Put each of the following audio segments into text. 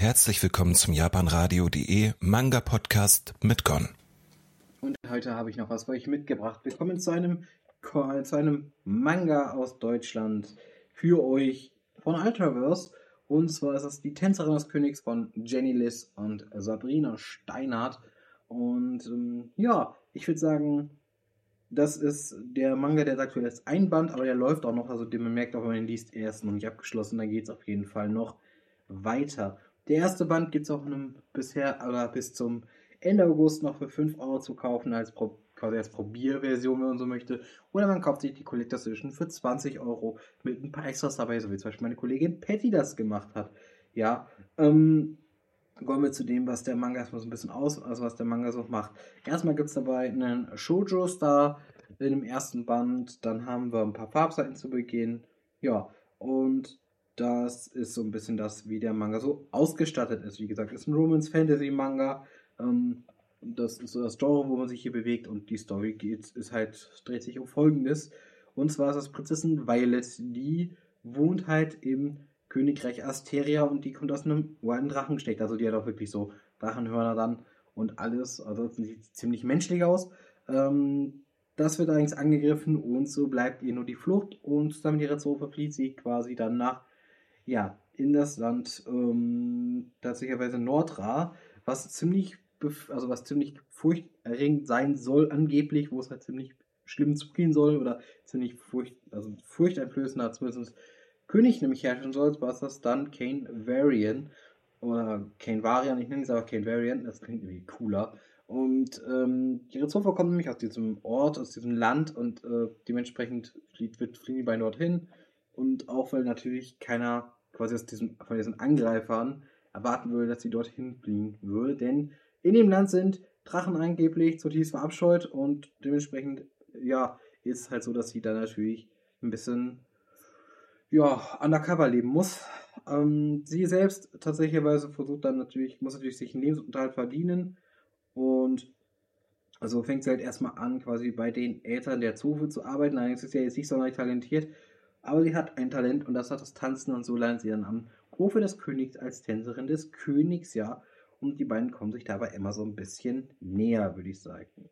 Herzlich willkommen zum japanradio.de Manga Podcast mit Gon. Und heute habe ich noch was für euch mitgebracht. Willkommen zu einem, zu einem Manga aus Deutschland für euch von Ultraverse. Und zwar ist es die Tänzerin des Königs von Jenny Liz und Sabrina Steinhardt. Und ähm, ja, ich würde sagen, das ist der Manga, der sagt, jetzt ein Band, aber der läuft auch noch. Also man merkt auch, wenn man ihn liest, er ist noch nicht abgeschlossen. Da geht es auf jeden Fall noch weiter. Der erste Band gibt es auch einem bisher oder bis zum Ende August noch für 5 Euro zu kaufen als Pro quasi als Probierversion, wenn man so möchte. Oder man kauft sich die Collectors Edition für 20 Euro mit ein paar Extras dabei, so wie zum Beispiel meine Kollegin Patty das gemacht hat. Ja, ähm, kommen wir zu dem, was der Manga erstmal so ein bisschen aus, also was der Manga so macht. Erstmal gibt es dabei einen Shoujo-Star in dem ersten Band, dann haben wir ein paar Farbseiten zu Beginn. Ja, und das ist so ein bisschen das, wie der Manga so ausgestattet ist. Wie gesagt, ist ein Romance-Fantasy-Manga. Ähm, das ist so das Genre, wo man sich hier bewegt und die Story geht, ist halt, dreht sich um folgendes. Und zwar ist das Prinzessin Violet, die wohnt halt im Königreich Asteria und die kommt aus einem uralten Drachengesteck. Also die hat auch wirklich so Drachenhörner dann und alles. Also sieht ziemlich menschlich aus. Ähm, das wird allerdings angegriffen und so bleibt ihr nur die Flucht und zusammen mit ihrer Zofe flieht sie quasi dann nach ja, in das Land ähm, tatsächlich Nordra, was ziemlich, also was ziemlich furchterregend sein soll, angeblich, wo es halt ziemlich schlimm zugehen soll oder ziemlich furcht, also furchteinflößend hat zumindest König nämlich herrschen soll, was das dann Kane Varian oder Kane Varian, ich nenne es aber Kane Varian, das klingt irgendwie cooler. Und ähm, die Rezova kommen nämlich aus diesem Ort, aus diesem Land und äh, dementsprechend fliegt, wird, fliegen die beiden dorthin. Und auch weil natürlich keiner quasi aus diesen, von diesen Angreifern erwarten würde, dass sie dorthin fliegen würde. Denn in dem Land sind Drachen angeblich zutiefst verabscheut und dementsprechend, ja, ist es halt so, dass sie dann natürlich ein bisschen, ja, undercover leben muss. Ähm, sie selbst tatsächlich versucht dann natürlich, muss natürlich sich einen Lebensunterhalt verdienen und also fängt sie halt erstmal an, quasi bei den Eltern der Zofe zu arbeiten. Allerdings ist sie ja jetzt nicht sonderlich talentiert aber sie hat ein Talent und das hat das Tanzen und so lernt sie dann am Hofe des Königs als Tänzerin des Königs, ja. Und die beiden kommen sich dabei immer so ein bisschen näher, würde ich sagen.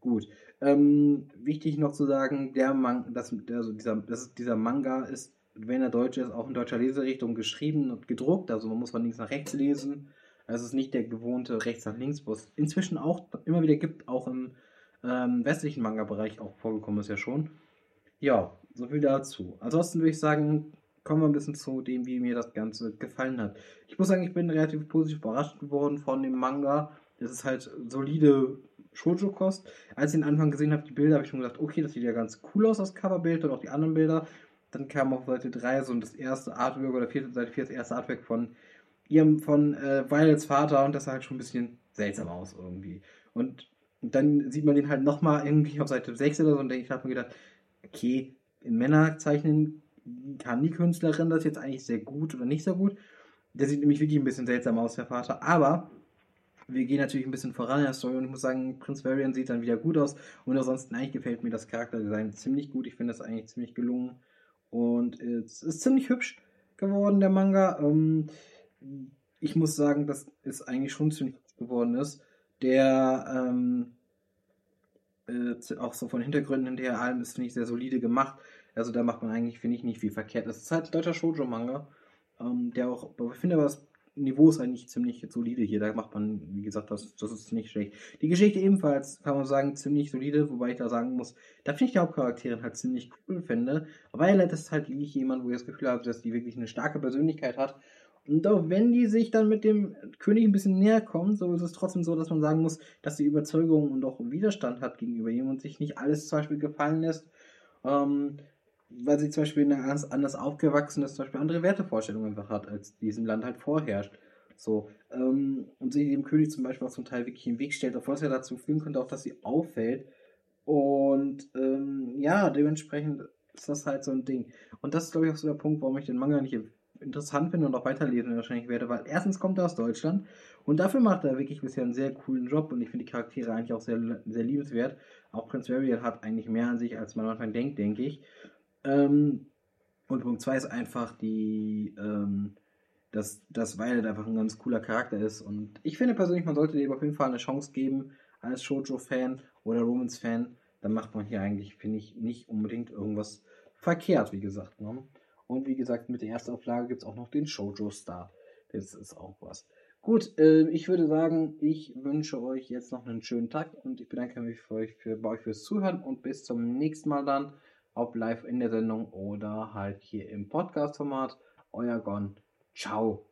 Gut. Ähm, wichtig noch zu sagen, der Man das, also dieser, das, dieser Manga ist, wenn er deutsch ist, auch in deutscher Leserichtung geschrieben und gedruckt. Also man muss von links nach rechts lesen. Also es ist nicht der gewohnte rechts nach links, es inzwischen auch immer wieder gibt, auch im ähm, westlichen Manga-Bereich auch vorgekommen ist ja schon. Ja, so viel dazu. Ansonsten würde ich sagen, kommen wir ein bisschen zu dem, wie mir das Ganze gefallen hat. Ich muss sagen, ich bin relativ positiv überrascht geworden von dem Manga. Es ist halt solide Shoujo-Kost. Als ich den Anfang gesehen habe, die Bilder, habe ich schon gedacht, okay, das sieht ja ganz cool aus, das Coverbild und auch die anderen Bilder. Dann kam auf Seite 3 so das erste Artwork oder vierte, Seite 4 das erste Artwork von ihrem, von äh, Violets Vater und das sah halt schon ein bisschen seltsam aus irgendwie. Und dann sieht man den halt nochmal irgendwie auf Seite 6 oder so und ich habe mir gedacht, okay, in Männer zeichnen kann die Künstlerin das jetzt eigentlich sehr gut oder nicht so gut. Der sieht nämlich wirklich ein bisschen seltsam aus, der Vater. Aber wir gehen natürlich ein bisschen voran in der Story und ich muss sagen, Prince Varian sieht dann wieder gut aus. Und ansonsten eigentlich gefällt mir das Charakterdesign ziemlich gut. Ich finde das eigentlich ziemlich gelungen. Und es ist ziemlich hübsch geworden, der Manga. Ähm, ich muss sagen, dass es eigentlich schon ziemlich hübsch geworden ist. Der ähm, äh, auch so von Hintergründen hinterher allem ist, finde ich, sehr solide gemacht. Also da macht man eigentlich, finde ich, nicht viel verkehrt. Das ist halt ein deutscher Shoujo-Manga, ähm, der auch, ich finde aber das Niveau ist eigentlich ziemlich solide hier. Da macht man, wie gesagt, das, das ist nicht schlecht. Die Geschichte ebenfalls, kann man sagen, ziemlich solide, wobei ich da sagen muss, da finde ich die Hauptcharaktere halt ziemlich cool finde. Weil das ist halt wirklich jemand, wo ich das Gefühl habe, dass die wirklich eine starke Persönlichkeit hat und auch wenn die sich dann mit dem König ein bisschen näher kommen, so ist es trotzdem so, dass man sagen muss, dass die Überzeugung und auch Widerstand hat gegenüber ihm und sich nicht alles zum Beispiel gefallen lässt, ähm, weil sie zum Beispiel ganz anders aufgewachsen ist, zum Beispiel andere Wertevorstellungen einfach hat, als diesem Land halt vorherrscht. So, ähm, und sich dem König zum Beispiel auch zum Teil wirklich im Weg stellt, obwohl es ja dazu führen könnte, auch dass sie auffällt. Und ähm, ja, dementsprechend ist das halt so ein Ding. Und das ist, glaube ich, auch so der Punkt, warum ich den Manga nicht interessant finde und auch weiterlesen wahrscheinlich werde, weil erstens kommt er aus Deutschland und dafür macht er wirklich bisher einen sehr coolen Job und ich finde die Charaktere eigentlich auch sehr, sehr liebenswert. Auch Prince Varian hat eigentlich mehr an sich, als man am Anfang denkt, denke ich. Ähm, und Punkt 2 ist einfach die, ähm, dass, dass Violet einfach ein ganz cooler Charakter ist. Und ich finde persönlich, man sollte dem auf jeden Fall eine Chance geben als Shoujo-Fan oder Romans-Fan. Dann macht man hier eigentlich, finde ich, nicht unbedingt irgendwas verkehrt, wie gesagt. Ne? Und wie gesagt, mit der ersten Auflage gibt es auch noch den Shoujo-Star. Das ist auch was. Gut, äh, ich würde sagen, ich wünsche euch jetzt noch einen schönen Tag und ich bedanke mich für euch, für, bei euch fürs Zuhören und bis zum nächsten Mal dann, ob live in der Sendung oder halt hier im Podcast-Format. Euer Gon. Ciao.